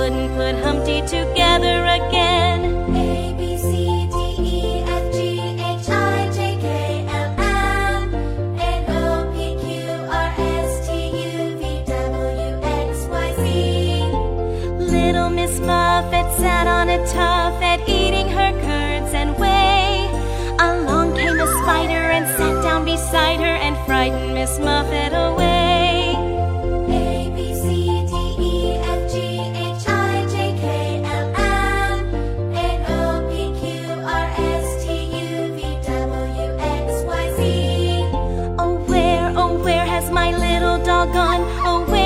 couldn't put Humpty together again. A, B, C, D, E, F, G, H, I, J, K, L, M, N, O, P, Q, R, S, T, U, V, W, X, Y, Z. Little Miss Muffet sat on a tuffet, all gone away.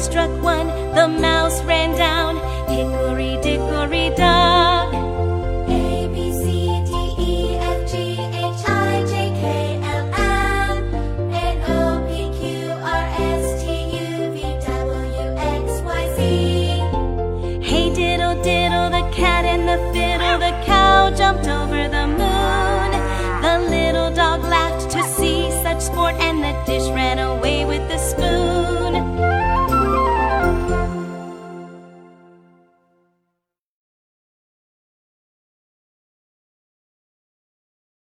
struck one, the mouse ran down. Hickory dickory dock. A, B, C, D, E, F, G, H, I, J, K, L, M, N, O, P, Q, R, S, T, U, V, W, X, Y, Z. Hey diddle diddle, the cat and the fiddle, the cow jumped over the moon. The little dog laughed to see such sport and the dish ran away.